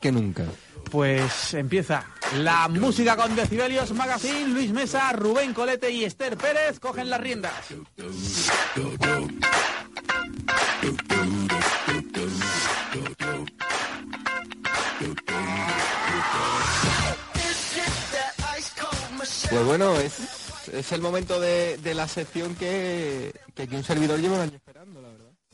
que nunca. Pues empieza la música con Decibelios Magazine, Luis Mesa, Rubén Colete y Esther Pérez cogen las riendas. Pues bueno, es, es el momento de, de la sección que, que aquí un servidor lleva un año esperando.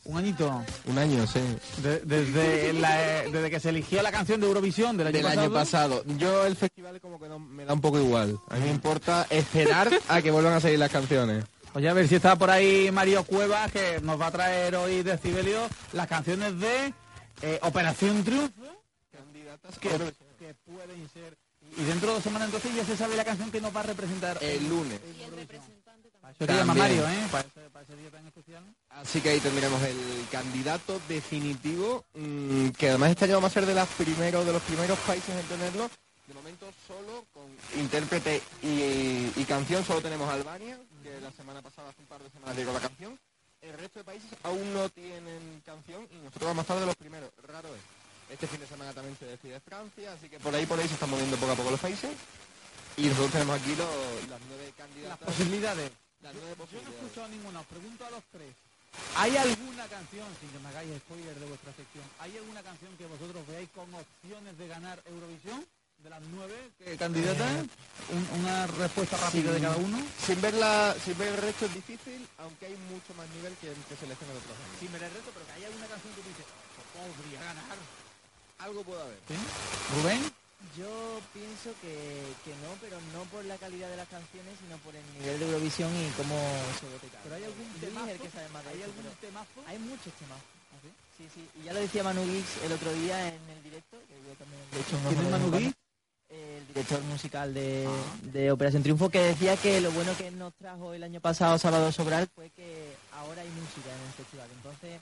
Un añito. Un año, sí. De- desde, la- desde que se eligió la canción de Eurovisión del año Del pasado. año pasado. Yo el festival como que no, me da un poco igual. A mí me importa esperar a que vuelvan a salir las canciones. Oye, a ver si está por ahí Mario Cuevas, que nos va a traer hoy Decibelios las canciones de eh, Operación Triunfo. que, que pueden ser. Y dentro de dos semanas entonces ya se sabe la canción que nos va a representar El lunes. Para eso ¿eh? Para ese, para ese día tan especial. Así que ahí tendremos el candidato definitivo, mm, que además este año vamos a ser de, las primeros, de los primeros países en tenerlo. De momento solo con intérprete y, y canción, solo tenemos Albania, que la semana pasada, hace un par de semanas llegó la canción. El resto de países aún no tienen canción y nosotros vamos a estar de los primeros. Raro es. Este fin de semana también se decide Francia, así que por ahí por ahí se están moviendo poco a poco los países. Y nosotros tenemos aquí los- las nueve Las candidatas. posibilidades. Las nueve Yo no he escuchado a ninguno, os pregunto a los tres. ¿Hay alguna canción, sin que me hagáis spoiler de vuestra sección, ¿hay alguna canción que vosotros veáis con opciones de ganar Eurovisión? De las nueve que- candidatas, Un- una respuesta rápida de cada uno. Sin ver, la, sin ver el resto es difícil, aunque hay mucho más nivel que, que selección de otros años. Sin ver el reto, pero que haya alguna canción que tú dices, "Oh, podría ganar. Algo puede haber. ¿Sí? Rubén, Yo pienso que, que no, pero no por la calidad de las canciones, sino por el nivel de Eurovisión y cómo se vote cada ¿pero hay algún temazo? el que sabe más de ¿Hay esto, algún temazo? hay muchos temas. Sí, sí. Y ya lo decía Manu Guix el otro día en el directo, que yo también he hecho un ¿Quién es de Manu el director musical de, Ah. de Operación Triunfo, que decía que lo bueno que nos trajo el año pasado Sábado Sobral fue que ahora hay música en el festival. Entonces,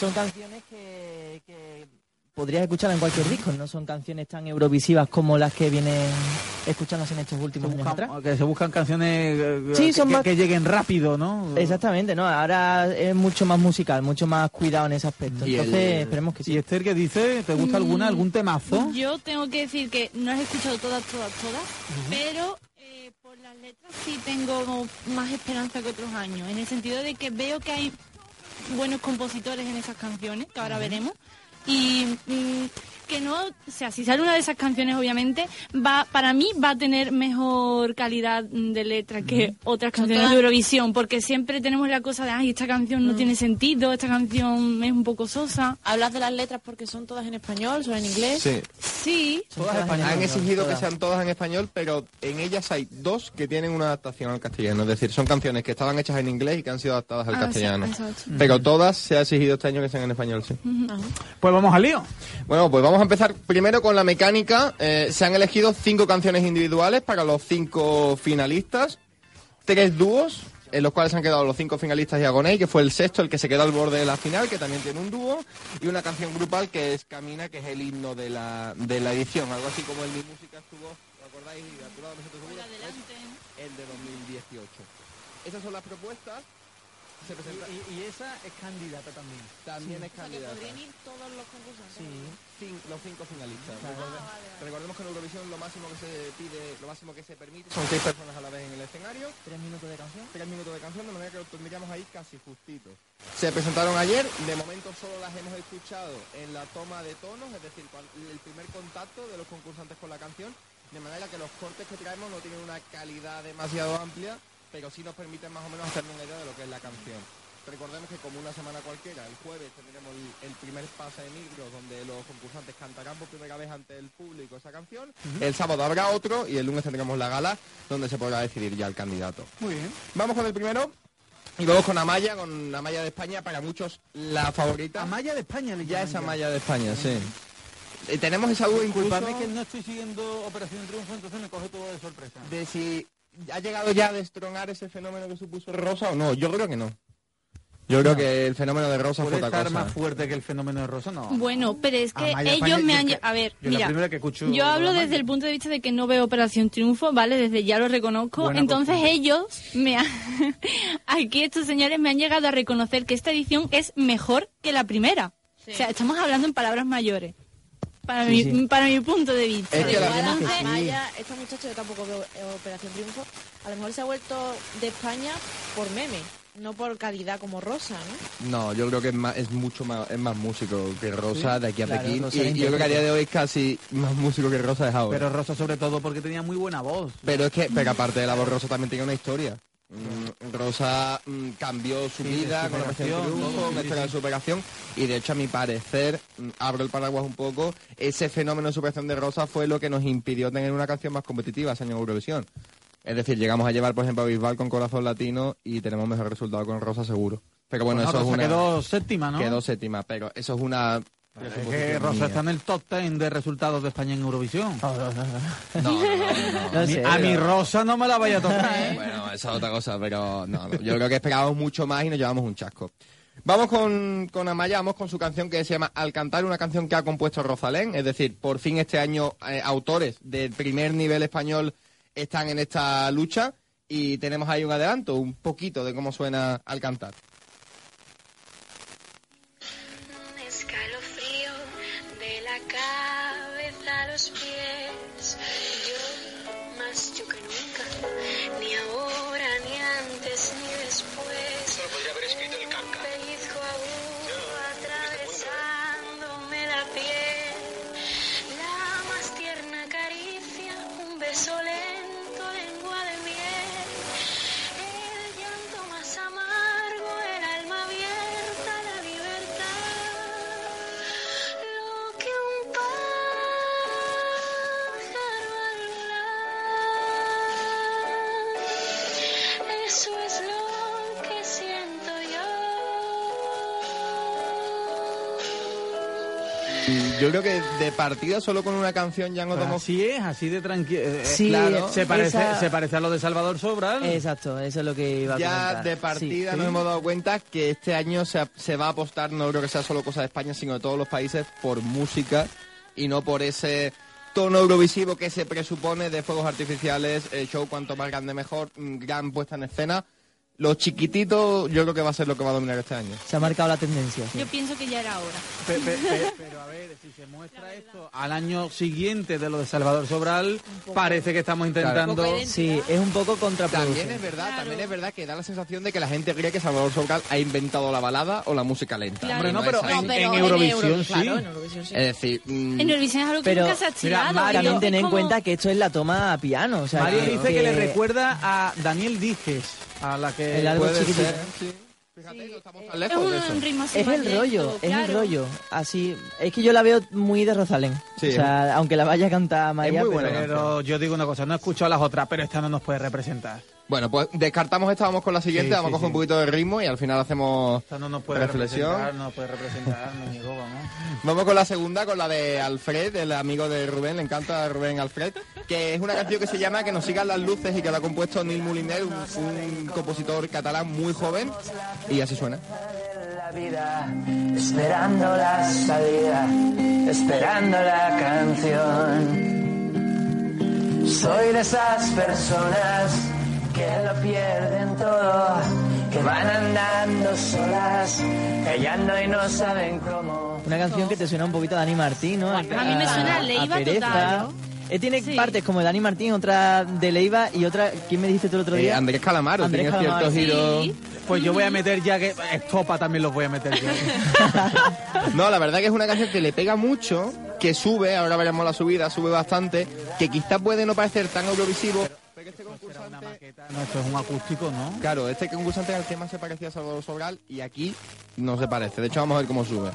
son canciones que, que podrías escuchar en cualquier disco, no son canciones tan eurovisivas como las que vienen escuchándose en estos últimos años atrás. que se buscan canciones eh, Sí, que, son que- más- que lleguen rápido, ¿no? Exactamente, ¿no? Ahora es mucho más musical, mucho más cuidado en ese aspecto. Y el- Entonces, esperemos que ¿Y sí. Esther qué dice? ¿Te gusta alguna, Mm, algún temazo? Yo tengo que decir que no he escuchado todas, todas, todas, pero eh, por las letras sí tengo más esperanza que otros años, en el sentido de que veo que hay buenos compositores en esas canciones, que ahora veremos, y mm, que no, o sea, si sale una de esas canciones, obviamente, va, para mí va a tener mejor calidad mm, de letra que otras canciones todas- de Eurovisión, porque siempre tenemos la cosa de, ay, esta canción no tiene sentido, esta canción es un poco sosa. Hablas de las letras porque son todas en español, son en inglés. Sí. Sí, todas en Han exigido que sean todas en español, pero en ellas hay dos que tienen una adaptación al castellano. Es decir, son canciones que estaban hechas en inglés y que han sido adaptadas al Ah, castellano. sí. Pero todas se ha exigido este año que sean en español, sí. Pues vamos al lío. Bueno, pues vamos a empezar primero con la mecánica. Eh, se han elegido cinco canciones individuales para los cinco finalistas, tres dúos, en los cuales han quedado los cinco finalistas y Agoné, que fue el sexto, el que se quedó al borde de la final, que también tiene un dúo, y una canción grupal que es Camina, que es el himno de la, de la edición, algo así como el Mi Música estuvo, ¿os acordáis? Tu lado, nosotros el de 2018. Esas son las propuestas. Se presenta- Y, y esa es candidata también. también es O sea, que candidata. podrían ir todos los concursantes. Sí, cin- los cinco finalistas. Recorde- Recordemos que en Eurovisión lo máximo que se pide, lo máximo que se permite son seis personas a la vez en el escenario, Tres minutos de canción. tres minutos de canción, de manera que lo tendríamos ahí casi justito. Se presentaron ayer, de momento solo las hemos escuchado en la toma de tonos, es decir, el primer contacto de los concursantes con la canción, de manera que los cortes que traemos no tienen una calidad demasiado amplia, pero sí nos permiten más o menos hacernos una idea de lo que es la canción. Recordemos que como una semana cualquiera, el jueves tendremos el, primer pase de micros donde los concursantes cantarán por primera vez ante el público esa canción. El sábado habrá otro y el lunes tendremos la gala donde se podrá decidir ya el candidato. Muy bien. Vamos con el primero y vamos con Amaya, con Amaya de España, para muchos la favorita. Amaya de España le ya es Amaya de España, sí. Eh, tenemos esa duda incluso que no estoy siguiendo Operación Triunfo, entonces me coge todo de sorpresa. de si ha llegado ya a destronar ese fenómeno que supuso Rosa o no. Yo creo que no. Yo creo que el fenómeno de Rosa fue ¿Puede otra estar cosa. más fuerte que el fenómeno de Rosa? No. Bueno, pero es que Amaya ellos España, me han... que- A ver, yo mira, que escucho yo hablo Amaya. desde el punto de vista de que no veo Operación Triunfo, ¿vale? Desde ya lo reconozco. Buena Entonces ellos me han... Aquí estos señores me han llegado a reconocer que esta edición es mejor que la primera. O sea, estamos hablando en palabras mayores. Para, Sí, mi, sí. para mi punto de vista. Es que la- Igual, que sí. Maya, esta muchacha yo tampoco veo eh, Operación Triunfo, a lo mejor se ha vuelto de España por meme, no por calidad como Rosa, ¿no? No, yo creo que es, más, es mucho más, es más músico que Rosa de aquí a Claro, Pekín. Y, yo creo que a día de hoy es casi más músico que Rosa es ahora. Pero Rosa sobre todo porque tenía muy buena voz. Pero es que, pero aparte de la voz, Rosa también tiene una historia. Mm, Rosa mm, cambió su Sí, vida con la historia de superación. Y de hecho, a mi parecer, mm, abro el paraguas un poco, ese fenómeno de superación de Rosa fue lo que nos impidió tener una canción más competitiva ese año en Eurovisión. Es decir, llegamos a llevar, por ejemplo, a Bisbal con Corazón Latino y tenemos mejor resultado con Rosa seguro. Pero bueno, Bueno, eso Rosa es una... quedó séptima, ¿no? quedó séptima, pero eso es una... Es que Rosa está en el top 10 de resultados de España en Eurovisión. No, no, no, no, no. No A mi- sé, a mi pero- Rosa no me la vaya a tocar, ¿eh? Bueno, esa es otra cosa, pero no, yo creo que esperábamos mucho más y nos llevamos un chasco. Vamos con, con Amaya, vamos con su canción que se llama Al cantar, una canción que ha compuesto Rosalén, es decir, por fin este año eh, autores del primer nivel español están en esta lucha y tenemos ahí un adelanto, un poquito de cómo suena Al yo. Creo que de partida solo con una canción ya Pues notamos... así es, así de tranquilo. Sí, claro. Se parece, esa- se parece a lo de Salvador Sobral. Exacto, eso es lo que iba a Ya comentar. de partida Sí. nos hemos dado cuenta que este año se, se va a apostar, no creo que sea solo cosa de España, sino de todos los países, por música y no por ese tono eurovisivo que se presupone de fuegos artificiales, eh, show cuanto más grande mejor, mm, gran puesta en escena. Los chiquititos yo creo que va a ser lo que va a dominar este año. Se ha marcado la tendencia. sí. Yo pienso que ya era hora. Pe- pe- pe- pero a ver, si se muestra esto al año siguiente de lo de Salvador Sobral, parece que estamos intentando... Sí, es un poco contraproducente. También es verdad, Claro. también es verdad que da la sensación de que la gente cree que Salvador Sobral ha inventado la balada o la música lenta. Claro. Hombre, no, pero en, No, pero en Eurovisión Euro- sí. Claro, en Eurovisión sí. Es decir, mm, En Eurovisión es algo que Pero, nunca se ha mira, estirado. Mario, También ten en como- cuenta que esto es la toma a piano. O sea, Mario que- dice que le recuerda a Daniel Díez, a la que... El algo puede ser, sí. Fíjate, no estamos tan Es lejos de eso. un ritmo así Es el rollo, lento, es el claro. rollo. Así, es que yo la veo muy de Rosalén. Sí, o sea, aunque la vaya a cantar muy pero- buena Pero yo digo una cosa, no he escuchado las otras, pero esta no nos puede representar. Bueno, pues descartamos esta, vamos con la siguiente, Sí, vamos sí, a coger sí. un poquito de ritmo y al final hacemos Esta no nos puede reflexión. representar, no puede representar, no llegó, vamos. Vamos con la segunda, con la de Alfred, el amigo de Rubén, le encanta Rubén Alfred, que es una canción que se llama Que nos sigan las luces y que la ha compuesto Neil Moliner, un, un compositor catalán muy joven, y así suena. la vida, esperando la salida, esperando la canción. Soy de esas personas que lo pierden todo, que van andando solas, callando y no saben cómo. Una canción que te suena un poquito a Dani Martín, ¿no? A mí me suena a Leiva Pereza. total, ¿no? Eh, tiene Sí. partes como de Dani Martín, otra de Leiva y otra... ¿Quién me dijiste tú el otro Eh, día? Andrés Calamaro, Andrés tiene Calamaro, ciertos giros... Sí. Pues yo voy a meter ya que Estopa también los voy a meter yo. No, la verdad que es una canción que le pega mucho, que sube, ahora veremos la subida, sube bastante, que quizás puede no parecer tan eurovisivo, este una maqueta, no, esto es un acústico, ¿no? Claro, este concursante al que más se parecía a Salvador Sobral y aquí no se parece. De hecho, vamos a ver cómo sube.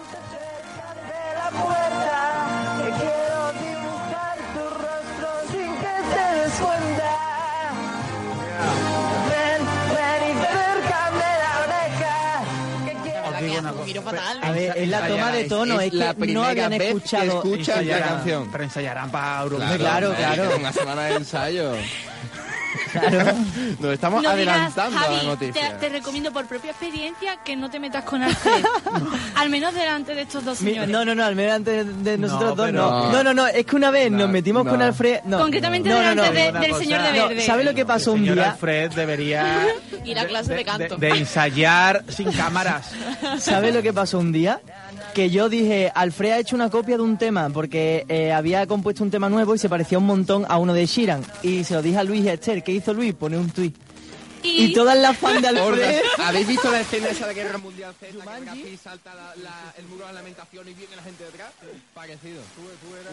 fatal. A ver, es la toma de tono, es, la que no primera habían vez que escuchado... escuchas la canción. Pero ensayarán para Eurovisión. Claro, claro. que Una semana de ensayo. Claro. Nos estamos No digas, adelantando a la te, noticia. te recomiendo por propia experiencia que no te metas con Alfred. Al menos delante de estos dos Mi- señores. No, no, no, al menos antes de nosotros dos, pero- no. No, no, no, es que una vez No, nos metimos no. con Alfred... No. Concretamente no, no, delante no. de- del cosa- señor de No, verde. ¿sabe lo que pasó El un señor día? Alfred debería Ir a clase de canto. de ensayar sin cámaras. ¿Sabe lo que pasó un día? Que yo dije, Alfred ha hecho una copia de un tema, porque eh, había compuesto un tema nuevo y se parecía un montón a uno de Sheeran. Y se lo dije a Luis y a Esther, ¿qué hizo Luis? Pone un tuit. Y, todas las fans de Alfred... ¿Habéis visto la escena esa de Guerra Mundial Z que salta la- la- el muro de la lamentación y viene la gente detrás? Parecido.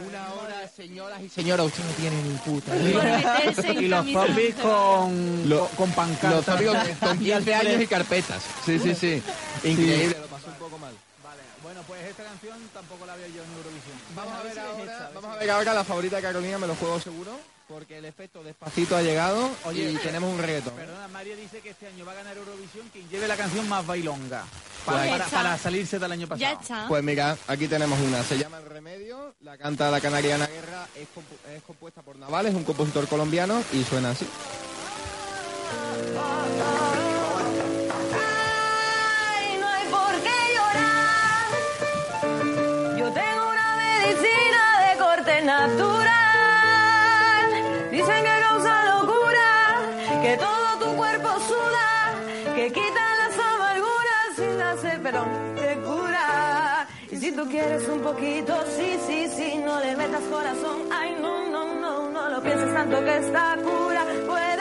Una hora, señoras y señores, usted no tiene ni puta. idea. Y los zombies con, Lo- con pancartas. Los amigos con 15 años y carpetas. Sí, sí, sí. Increíble, lo pasó un poco mal. Bueno, pues esta canción tampoco la veo yo en Eurovisión. Vamos a ver ahora, vamos a ver ahora la favorita de Carolina, me lo juego seguro, porque el efecto despacito ha llegado Oye, y tenemos un reggaetón. Perdona, María dice que este año va a ganar Eurovisión quien lleve la canción más bailonga. Pues Para, para- salirse del año pasado. Ya está. Pues mira, aquí tenemos una, se llama El Remedio, la canta la canariana Guerra, es, compu- es compuesta por Navales, un compositor colombiano, y suena así. Tú quieres un poquito, sí, sí, sí, no le metas corazón. Ay, no, no, no, no lo pienses tanto que esta cura puede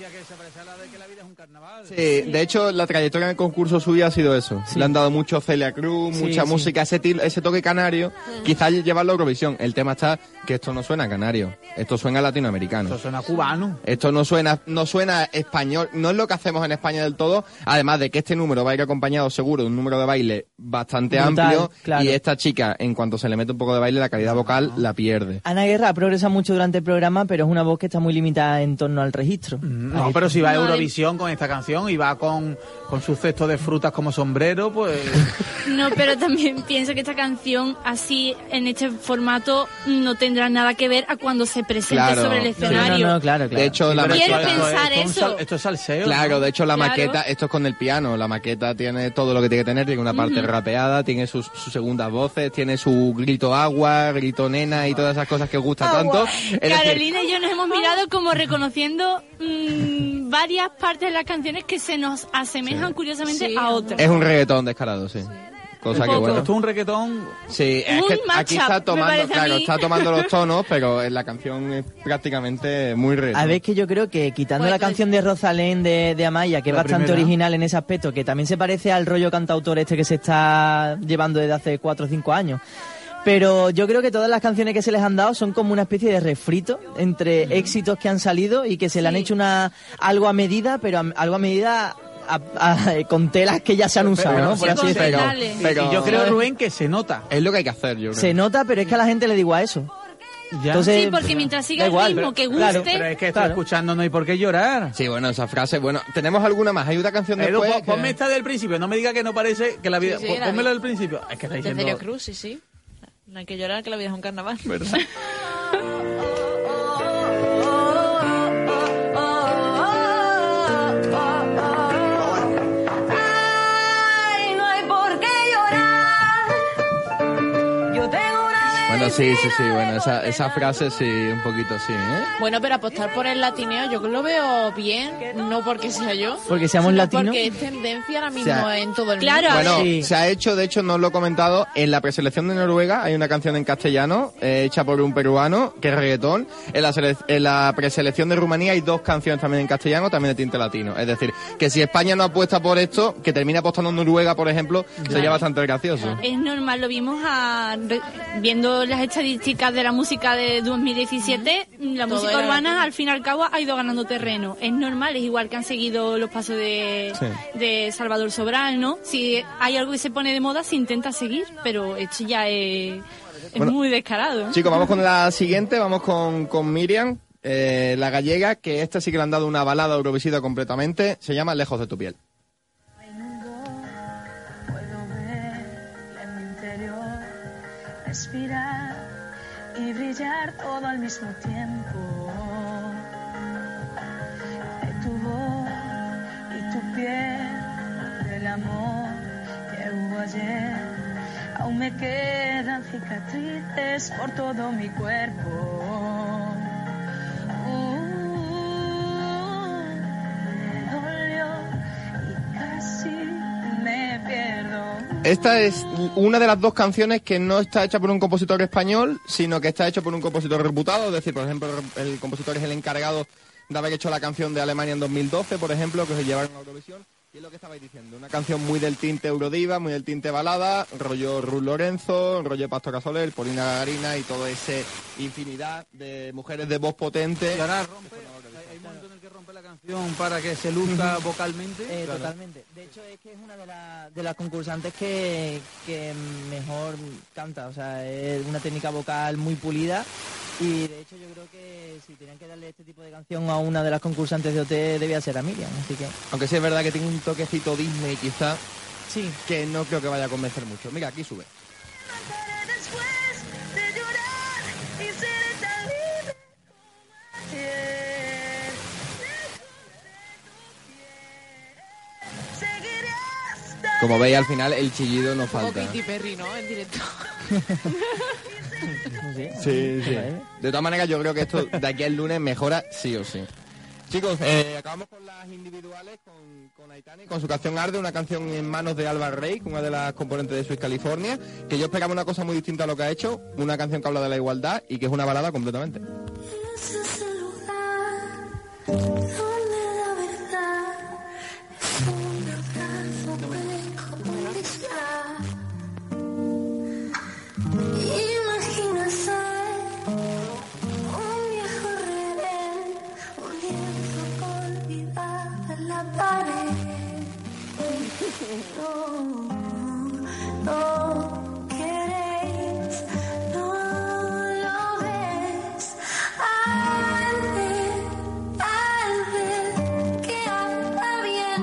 Que se parece a la de que la vida es un carnaval. Sí, de hecho, la trayectoria en el concurso suya ha sido eso. Le han dado mucho Celia Cruz, Sí, mucha sí. música, ese, til- ese toque canario, quizás llevarlo a Eurovisión. El tema está que esto no suena canario, esto suena latinoamericano. Esto suena cubano. Esto no suena, no suena español, no es lo que hacemos en España del todo, además de que este número va a ir acompañado seguro de un número de baile bastante Brutal, amplio claro. y esta chica, en cuanto se le mete un poco de baile, la calidad vocal la pierde. Ana Guerra progresa mucho durante el programa, pero es una voz que está muy limitada en torno al registro. No, pero si va a Eurovisión con esta canción y va con, con su cesto de frutas como sombrero, pues... No, pero también pienso que esta canción, así, en este formato, no tendrá nada que ver a cuando se presente Claro. sobre el Sí, no, escenario. No, no, claro, claro. De hecho, la Quiero esto- pensar esto es un eso. sal- Esto es salseo. Claro, ¿no? de hecho la Claro. maqueta, esto es con el piano, la maqueta tiene todo lo que tiene que tener, tiene una parte rapeada, tiene sus, sus segundas voces, tiene su grito agua, grito nena y todas esas cosas que os gusta tanto. Es decir, Carolina y yo nos hemos mirado como reconociendo varias partes de las canciones que se nos asemejan curiosamente Sí, a otras. es un reggaetón descarado, sí. Cosa que bueno. Esto es un reggaetón... Sí, es Un que aquí está tomando, claro, está tomando los tonos, pero en la canción es prácticamente muy reggaetón. A ver, que yo creo que quitando Pues, la canción de Rosalén de, de Amaya, que es bastante primera. original en ese aspecto, que también se parece al rollo cantautor este que se está llevando desde hace cuatro o cinco años. Pero yo creo que todas las canciones que se les han dado son como una especie de refrito entre éxitos que han salido y que se le han hecho una algo a medida, pero a- algo a medida a- a- con telas que ya se han usado, pero ¿no? sí, Por así decirlo. Pero- y yo creo, Rubén, que se nota. Es lo que hay que hacer, yo creo. Se nota, pero es que a la gente le digo a eso. Ya. Entonces, Sí, porque mientras siga el igual, ritmo pero- que guste, claro, Pero es que estoy Claro. escuchando, no hay por qué llorar. Sí, bueno, esa frase, bueno, tenemos alguna más. Hay una canción Edu, después. pon- ponme que- esta del principio, no me diga que no parece que la vida... Sí, sí, pónmela del principio. Es que está De diciendo... Cruz, sí, sí. No hay que llorar que la vida es un carnaval. ¿verdad? Bueno, sí, sí, sí, bueno, esa, esa frase sí, un poquito sí, ¿eh? Bueno, pero apostar por el latineo yo lo veo bien, no porque sea yo. Porque seamos latinos. Porque es tendencia ahora mismo sea, en todo el claro, mundo. a Bueno, Sí. se ha hecho, de hecho, no os lo he comentado, en la preselección de Noruega hay una canción en castellano eh, hecha por un peruano, que es reggaetón. En la, en la preselección de Rumanía hay dos canciones también en castellano, también de tinte latino. Es decir, que si España no apuesta por esto, que termine apostando en Noruega, por ejemplo, sería bastante gracioso. es normal, lo vimos a- viendo las estadísticas de la música de 2017, la Todo música urbana al fin y al cabo ha ido ganando terreno. Es normal, es igual que han seguido los pasos de, Sí. de Salvador Sobral, ¿no? Si hay algo que se pone de moda, se intenta seguir, pero esto ya es, es Bueno, muy descarado. Chicos, vamos con la siguiente, vamos con, con Miriam, eh, la gallega, que esta sí que le han dado una balada eurovisiva completamente, se llama Lejos de tu piel. Brillar todo al mismo tiempo. Tu voz y tu piel, del amor que hubo ayer, aún me quedan cicatrices por todo mi cuerpo. Esta es una de las dos canciones que no está hecha por un compositor español, sino que está hecha por un compositor reputado. Es decir, por ejemplo, el compositor es el encargado de haber hecho la canción de Alemania en 2012, por ejemplo, que se llevaron a Eurovisión. Y es lo que estabais diciendo, una canción muy del tinte Eurodiva, muy del tinte balada, rollo Ruth Lorenzo, rollo Pastora Soler, Polina Gagarina y toda esa infinidad de mujeres de voz potente hay, hay un momento en el que rompe la canción para que se luzca vocalmente. Eh, Totalmente. De hecho, es que es una de, la- de las concursantes que, que mejor canta. O sea, es una técnica vocal muy pulida. Y de hecho, yo creo que si tenían que darle este tipo de canción a una de las concursantes de OT, debía ser a Miriam. Así que, Aunque sí es verdad que tiene un toquecito Disney quizá, sí. que no creo que vaya a convencer mucho. Mira, aquí sube. Como veis, al final el chillido no Como falta. Katy Perry, ¿no? En directo. Sí, sí. Vale. De todas maneras, yo creo que esto de aquí al lunes mejora sí o sí. Chicos, eh, acabamos con las individuales, con, con Aitana y con su canción Arde, una canción en manos de Alba Rey, una de las componentes de Swiss California, que yo esperaba una cosa muy distinta a lo que ha hecho, una canción que habla de la igualdad y que es una balada completamente. Pared. No, no queréis, no lo ves. Al ver, al ver que anda bien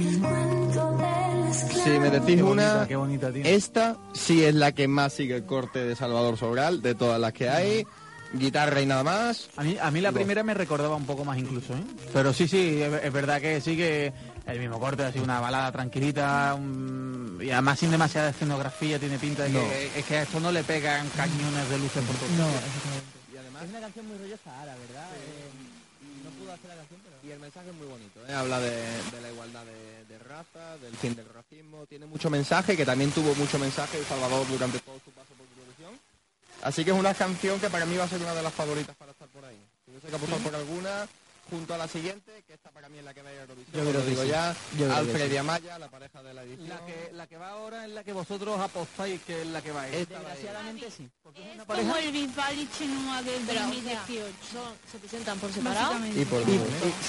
el cuento del esclavo. Si me decís Qué una, bonita, qué bonita, esta sí es la que más sigue el corte de Salvador Sobral, de todas las que hay. Guitarra y nada más. A mí, a mí la Digo, primera me recordaba un poco más incluso, ¿eh? Pero sí, sí, es, es verdad que sí que el mismo corte, así una balada tranquilita un- y además sin demasiada escenografía, tiene pinta de que es que a esto no le pegan cañones de luces por todo. No. Y además, Es una canción muy rollo Sahara, ¿verdad? Eh, no pudo hacer la canción, pero... Y el mensaje es muy bonito, ¿eh? habla de, de la igualdad de, de raza, del fin del racismo, tiene mucho mensaje, que también tuvo mucho mensaje El Salvador durante todo su paso por Eurovisión. Así que es una canción que para mí va a ser una de las favoritas para estar por ahí. Si tuviese que apostar por alguna, junto a la siguiente, que esta para mí es la que va a ir a Eurovisión, Yo creo lo digo sí. ya, Yo Alfred sí. y Amaya, la pareja de la edición. La que, la que va ahora es la que vosotros apostáis que es la que va a ir. Esta va a ir. Desgraciadamente sí. Es como el Bisbal y Chenua del Pero, o sea, 2018. son- se presentan por separado. Y por Y- y-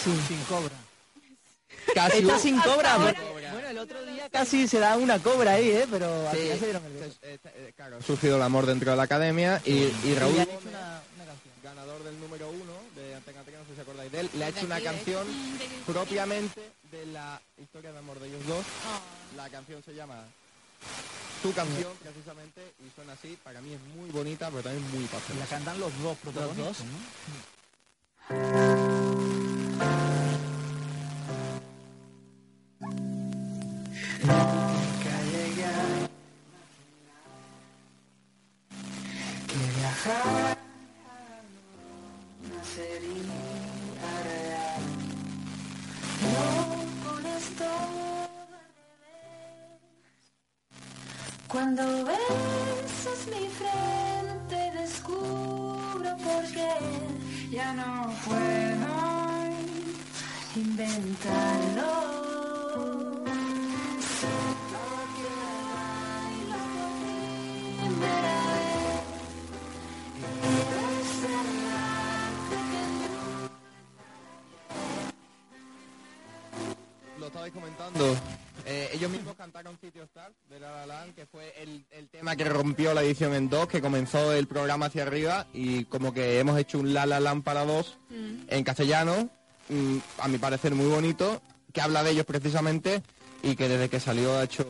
sí. Sin cobra. Casi Está sin cobra, ahora- Bueno, el otro día casi se da una cobra ahí, ¿eh? Pero al Sí, final se dieron el eh, claro, ha surgido el amor dentro de la academia y, y Raúl Gómez, una, una ganador del número uno de Antena 3, no sé si acordáis de él, le ha hecho una de canción propiamente de la historia de amor de ellos dos. La canción se llama Tu canción, precisamente, y suena así. Para mí es muy bonita, pero también muy Y la cantan los dos protagonistas, ¿no? Que viajar no sería real. No al revés. Cuando besas mi frente descubro por qué ya no puedo inventarlo. Estabais comentando. Eh, ellos mismos cantaron City of Stars de La La Land, que fue el, el tema que rompió la edición en dos, que comenzó el programa hacia arriba y como que hemos hecho un La La Land para dos en castellano, mm, a mi parecer muy bonito, que habla de ellos precisamente y que desde que salió ha hecho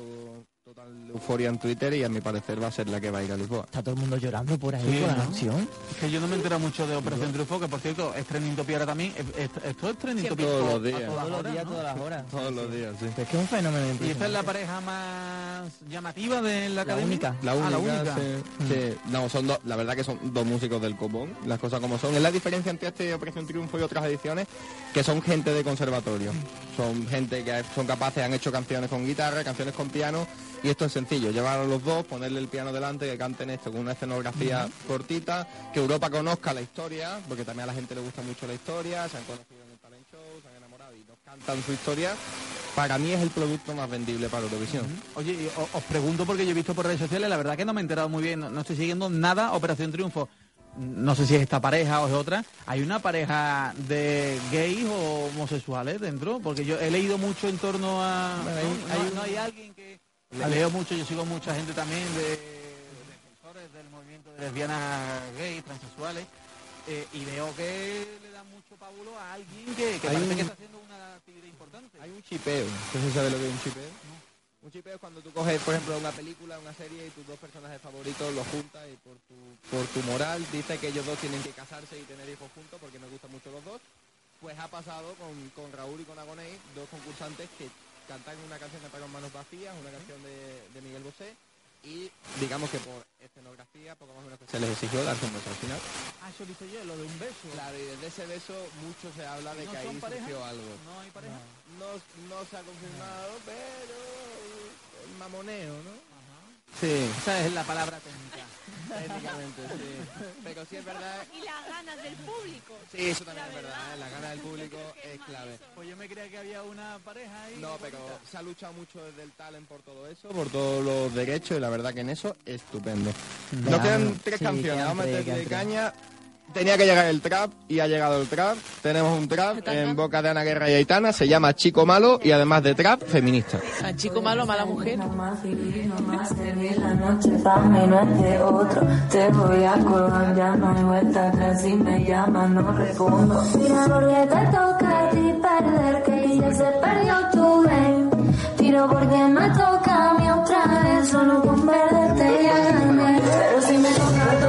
total euforia en Twitter y a mi parecer va a ser la que va a ir a Lisboa. Está todo el mundo llorando por ahí Sí, con la canción. Es que yo no me entero mucho de Operación Triunfo, que por cierto es trending topic ahora también. Es- es- Esto es trending topic Todos los días. todas Todos los días, todas las horas. Todos los días, sí. Es que es un fenómeno Y esta es la pareja más llamativa de la academia. única. La Ah, única, la única. sí, sí. No, son dos, la verdad que son dos músicos del copón, las cosas como son. Es la diferencia entre este Operación Triunfo y otras ediciones, que son gente de conservatorio. Son gente que son capaces, han hecho canciones con guitarra, canciones con piano, y esto es sencillo, llevar a los dos, ponerle el piano delante, que canten esto con una escenografía cortita, que Europa conozca la historia, porque también a la gente le gusta mucho la historia, se han conocido en el talent show, se han enamorado y nos cantan su historia. Para mí es el producto más vendible para Eurovisión. Oye, y o- os pregunto porque yo he visto por redes sociales, la verdad que no me he enterado muy bien, no, no estoy siguiendo nada Operación Triunfo. No sé si es esta pareja o es otra. ¿Hay una pareja de gays o homosexuales dentro? Porque yo he leído mucho en torno a... Bueno, hay- ¿no? hay- no, no hay alguien que... Leo mucho, yo sigo mucha gente también de defensores del movimiento de lesbianas gays, transexuales, eh, y veo que le da mucho pábulo a alguien que, que parece un- que está haciendo una actividad importante. Hay un chipeo. ¿Usted sabe lo que es un chipeo? Un chipeo es cuando tú coges, por ejemplo, una película, una serie y tus dos personajes favoritos los juntas y por tu, por tu moral dice que ellos dos tienen que casarse y tener hijos juntos porque nos gustan mucho los dos. Pues ha pasado con, con Raúl y con Agoney, dos concursantes que cantan una canción cantaron Manos Vacías, una canción de, de Miguel Bosé, y digamos que por escenografía, poco más o menos se les exigió darse un beso al final. Ah, eso visto yo, lo de un beso. Claro, y desde ese beso mucho se habla de ¿No que ahí pareja? surgió algo. ¿No hay pareja? No, no se ha confirmado, pero el mamoneo, ¿no? Sí, Esa es la palabra técnica. Técnicamente, sí. Pero sí es verdad. Y las ganas del público. Sí, eso también es verdad. ¿eh? La gana del público es clave. Pues yo me creía que había una pareja ahí. No, pero se ha luchado mucho desde el talent por todo eso, por todos los derechos y la verdad que en eso estupendo. Nos Ya, quedan tres sí, canciones, vamos a meterle caña. Tenía que llegar el trap y ha llegado el trap. Tenemos un trap en boca de Ana Guerra y Aitana, se llama Chico Malo y además de trap, feminista. A chico malo, mala mujer. Te voy a colgar, ya no hay vuelta atrás. Si me llaman, no respondo. Mira, porque te toca a ti perder, que ya se perdió tu game. Tiro porque me toca a mí otra vez, solo con perderte ya gané. Pero si me toca,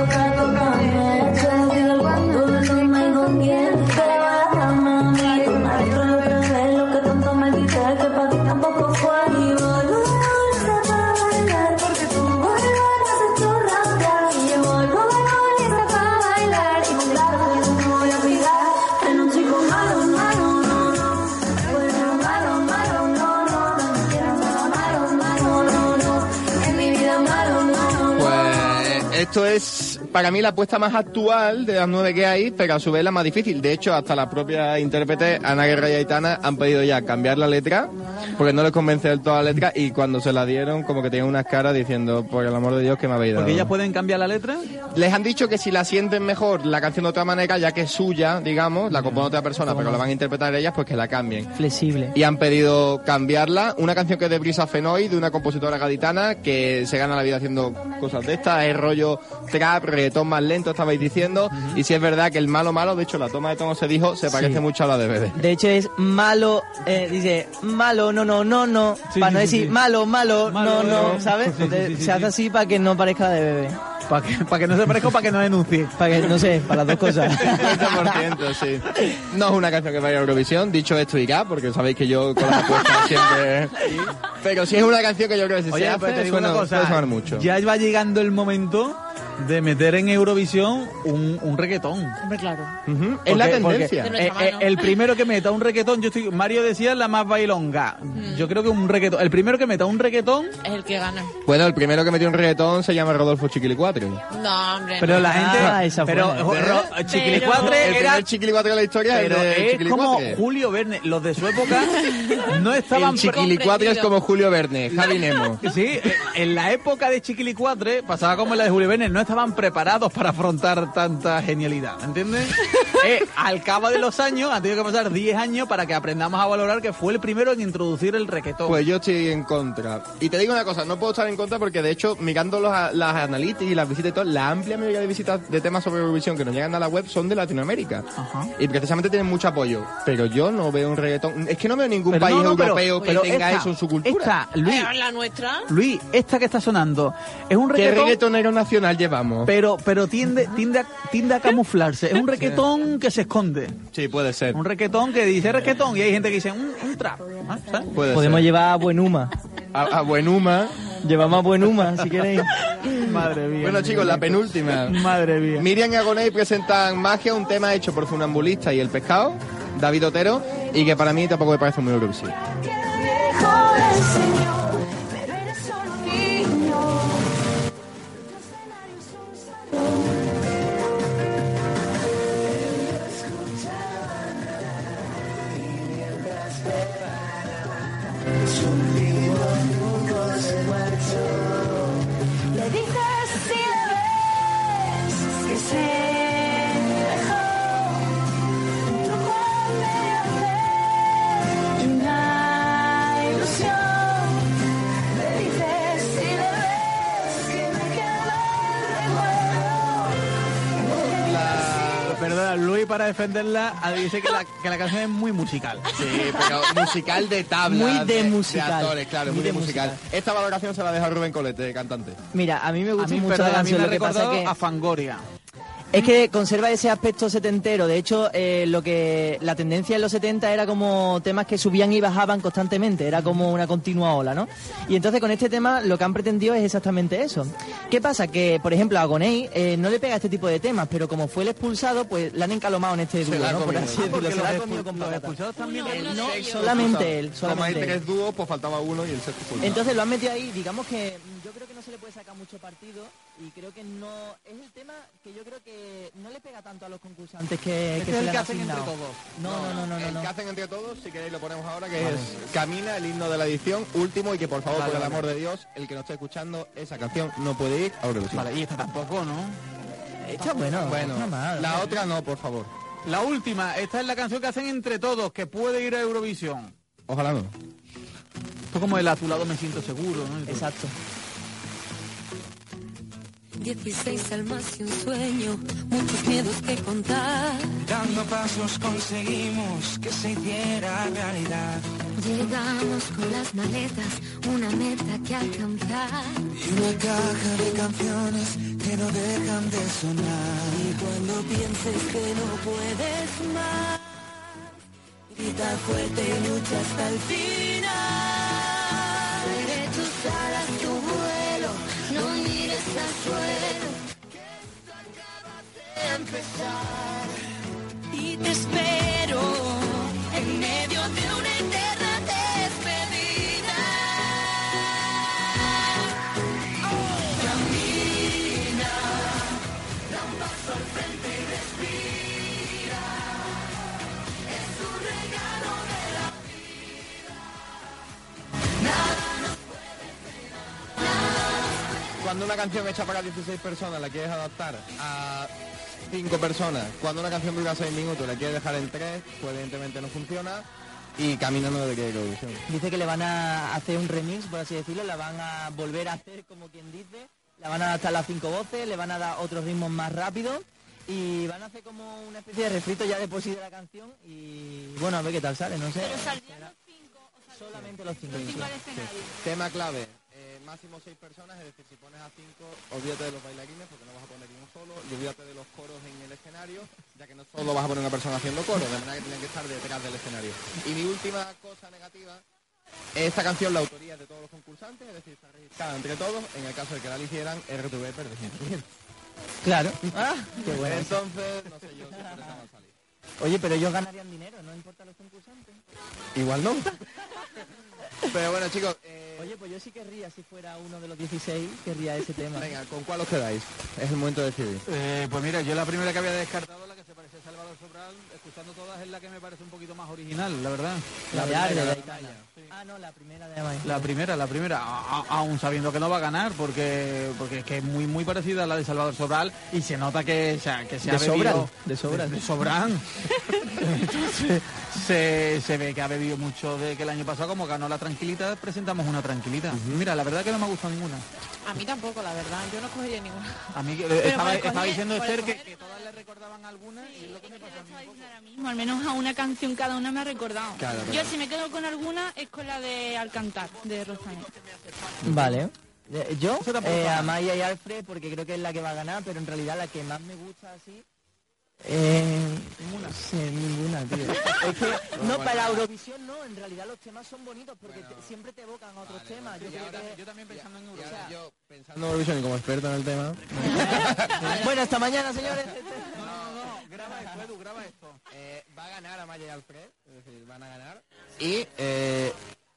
esto es para mí la apuesta más actual de las nueve que hay, pero a su vez la más difícil. De hecho, hasta las propias intérpretes, Ana Guerra y Aitana, han pedido ya cambiar la letra, porque no les convence del todo la letra, y cuando se la dieron, como que tenían unas caras diciendo, por el amor de Dios, que me habéis dado. Porque ellas pueden cambiar la letra. Les han dicho que si la sienten mejor la canción de otra manera, ya que es suya, digamos, la compone otra persona, pero la van a interpretar ellas, pues que la cambien. Flexible. Y han pedido cambiarla. Una canción que es de Brisa Fenoy, de una compositora gaditana, que se gana la vida haciendo cosas de estas. Es rollo trap, reggaetón más lento, estabais diciendo. Y si es verdad que el malo malo, de hecho la toma de tono se dijo, se parece mucho a la de Bebe. De hecho es malo, eh, dice malo, no, no, no, no, Sí, para no sí, sí, decir sí. malo, malo, Malo, no, no, no. ¿sabes? Sí, sí, Entonces, sí, sí, se hace sí. así para que no parezca de bebé. Para que, para que no se parezca o para que no denuncie. Para que, no sé, para las dos cosas. 50%, sí. No es una canción que vaya a Eurovisión, dicho esto irá, porque sabéis que yo con las apuestas siempre... Pero sí es una canción que yo creo que si Oye, se pero hace, te digo suena, una cosa. puede sonar mucho. Ya va llegando el momento de meter en Eurovisión un, un reggaetón. Hombre, claro. Es la tendencia. Eh, eh, el primero que meta un reggaetón, yo estoy, Mario decía la más bailonga. Yo creo que un reggaetón, el primero que meta un reggaetón, Es el que gana. Bueno, el primero que metió un reggaetón se llama Rodolfo Chiquilicuatre. No, hombre. pero no. la gente, Ah, esa pero Pero- Chiquilicuatre El era primer Chiquilicuatre de la historia pero es de es como. Julio Verne, los de su época no estaban El Chiquilicuatre es como Julio Verne, Javi Nemo. Sí, en la época de Chiquilicuatre pasaba como en la de Julio Verne, no estaban preparados para afrontar tanta genialidad, ¿entiendes? Eh, al cabo de los años, han tenido que pasar 10 años para que aprendamos a valorar que fue el primero en introducir el requetón. Pues yo estoy en contra. Y te digo una cosa, no puedo estar en contra porque de hecho, mirando los, las analíticas y las visitas y todo, la amplia mayoría de visitas de temas sobre Eurovisión que nos llegan a la web son de Latinoamérica. Ajá. Y precisamente tienen mucho apoyo. Pero yo no veo un reggaetón. Es que no veo ningún Pero país no, no, pero- europeo que pero tenga esta- eso en su cultura. Esta, Luis, la nuestra. Luis, esta que está sonando, es un ¿Qué requetón, reggaetonero nacional pero, pero tiende, tiende, a, tiende a camuflarse. Es un requetón que se esconde. Sí, puede ser. Un requetón que dice requetón y hay gente que dice un, un trap. ¿ah? Podemos ser. llevar a Buenuma. A, a Buenuma. Llevamos a Buenuma, si queréis. Madre mía. Bueno, chicos, la penúltima. Madre mía. Miriam y Agoney presentan Magia, un tema hecho por Funambulista y El Pescado, David Otero, y que para mí tampoco me parece muy Eurovisivo. Para defenderla dice que la, que la canción es muy musical. Sí, pero musical de tabla. Muy de musical. actores, claro, muy, Muy de, de musical. musical. Esta valoración se la deja Rubén Colete, cantante. Mira, a mí me A gusta mí, mucho la a mí canción, me lo ha que pasa que... a Fangoria. Es que conserva ese aspecto setentero. De hecho, eh, lo que la tendencia en los 70 era como temas que subían y bajaban constantemente. Era como una continua ola, ¿no? Y entonces con este tema lo que han pretendido es exactamente eso. ¿Qué pasa? Que, por ejemplo, a Gonei eh, no le pega este tipo de temas, pero como fue el expulsado, pues le han encalomado en este dúo, la ¿no? Por así Ah, decirlo. Porque Se la ha comido con los patatas. expulsados también... Uno no, solamente él, Como hay solamente él. tres dúos, pues faltaba uno y el sexto pulsado. Entonces lo han metido ahí, digamos que mm, yo creo que no se le puede sacar mucho partido y creo que no es el tema que yo creo que no le pega tanto a los concursantes que, Este que es el que hacen entre asignado. todos. No, no, no, no, no. el no. que hacen entre todos, si queréis lo ponemos ahora, que es Camina, el himno de la edición, último, y que por favor, Vale, por el vale. amor de Dios, el que no esté escuchando esa canción no puede ir a Eurovisión. Vale, y esta tampoco, ¿no? Está bueno, Bueno, mal. la otra no, por favor. La última, esta es la canción que hacen entre todos, que puede ir a Eurovisión. Ojalá no. Esto como el a tu lado me siento seguro, ¿no? Exacto. 16 almas y un sueño, muchos miedos que contar. Dando pasos conseguimos que se hiciera realidad. Llegamos con las maletas, una meta que alcanzar. Y una caja de canciones que no dejan de sonar. Y cuando pienses que no puedes más, grita fuerte y lucha hasta el final. Empezar. Y te espero en medio de una eterna despedida. Camina, da un paso al frente y respira. Es tu regalo de la vida. Nada nos Cuando una canción hecha para 16 personas la quieres adaptar a 5 personas, cuando una canción dura 6 minutos la quieres dejar en 3, pues evidentemente no funciona. Y Camina no le quiere Eurovisión. Dice que le van a hacer un remix, por así decirlo, la van a volver a hacer como quien dice, la van a adaptar las cinco voces, le van a dar otros ritmos más rápidos y van a hacer como una especie de refrito ya de por sí de la canción y bueno, a ver qué tal sale, no sé. Pero saldrían los cinco, o sea, Solamente los cinco. los cinco sí. Tema clave, máximo 6 personas, es decir, si pones a 5, olvídate de los bailarines porque no vas a poner ni uno solo, y olvídate de los coros en el escenario, ya que no solo vas a poner una persona haciendo coro, de manera que tienen que estar detrás del escenario. Y mi última cosa negativa, esta canción la autoría es de todos los concursantes, es decir, está registrada entre todos, en el caso de que la eligieran, RTV pertenece. Claro. Ah, qué bueno. Entonces, no sé yo si por va a salir. Oye, pero ellos ganarían dinero, no importa los concursantes. Igual no. Pero bueno, chicos, eh, Oye, pues yo sí querría, si fuera uno de los 16, querría ese tema. venga, ¿con cuál os quedáis? Es el momento de decidir. Eh, pues mira, yo la primera que había descartado, la que se parece a Salvador Sobral, escuchando todas es la que me parece un poquito más original, la verdad. La la de de Aitana. Amaya. Ah, no, la primera de Amaya. La primera, la primera, aún sabiendo que no va a ganar, porque porque es que es muy muy parecida a la de Salvador Sobral y se nota que, o sea, que se De ha bebido... Sobral, de Sobral. De, de Sobral. Entonces, se, se ve que ha bebido mucho de que el año pasado, como ganó la tranquilita, presentamos una tranquilita. Mira, la verdad que no me ha gustado ninguna. A mí tampoco, la verdad. Yo no cogería ninguna. A mí que- Pero estaba, estaba diciendo Esther que, que todas le recordaban alguna y es lo que me pasa a mí ahora mismo, al menos a una canción cada una me ha recordado. Claro, Yo claro. si me quedo con alguna es con la de Al cantar, de Rosario. Vale. Eh, Yo, eh, está a mal. Maya y Alfred, porque creo que es la que va a ganar, pero en realidad la que más me gusta así... Eh, ninguna. Sí, ninguna, tío. es que, no, para Eurovisión no, en realidad los temas son bonitos porque te- siempre te evocan a otros temas. Yo Y creo ahora, que- yo también pensando en ahora yo, pensando en Eurovisión y como experto en el tema, bueno, hasta mañana, señores. No, no, no, graba esto, Edu, graba esto. eh, va a ganar Amaya y Alfred, es decir, van a ganar. Y eh,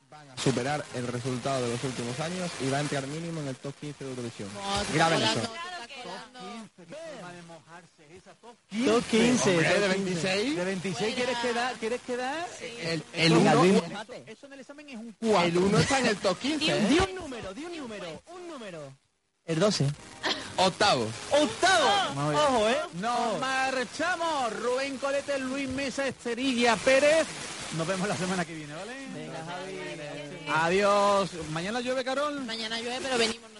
van a superar el resultado de los últimos años y va a entrar mínimo en el top 15 de Eurovisión. Graben eso. Top Top 15, Hombre, de 15. 26. De 26 quieres quedar, quieres quedar. El, el Venga, uno, Eso, en el examen es un 4. el uno está en el top 15, ¿eh? Di un número, di un número, un número. El 12. Octavo. ¡Octavo! Ojo, ¿eh? Nos marchamos. Rubén Colete, Luis Mesa, Esterilla Pérez. Nos vemos la semana que viene, ¿vale? Venga, Javi. Adiós. Mañana llueve, Carol. Mañana llueve, pero venimos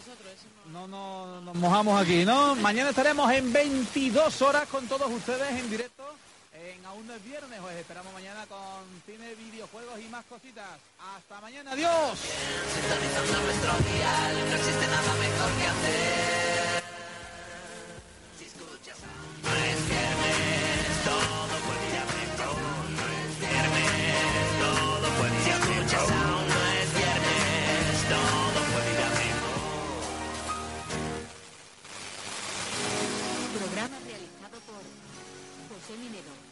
no, no, nos mojamos aquí, ¿no? Mañana estaremos en 22 horas con todos ustedes en directo. En Aún no es viernes, os esperamos mañana con cine, videojuegos y más cositas. Hasta mañana, adiós. 神秘那种。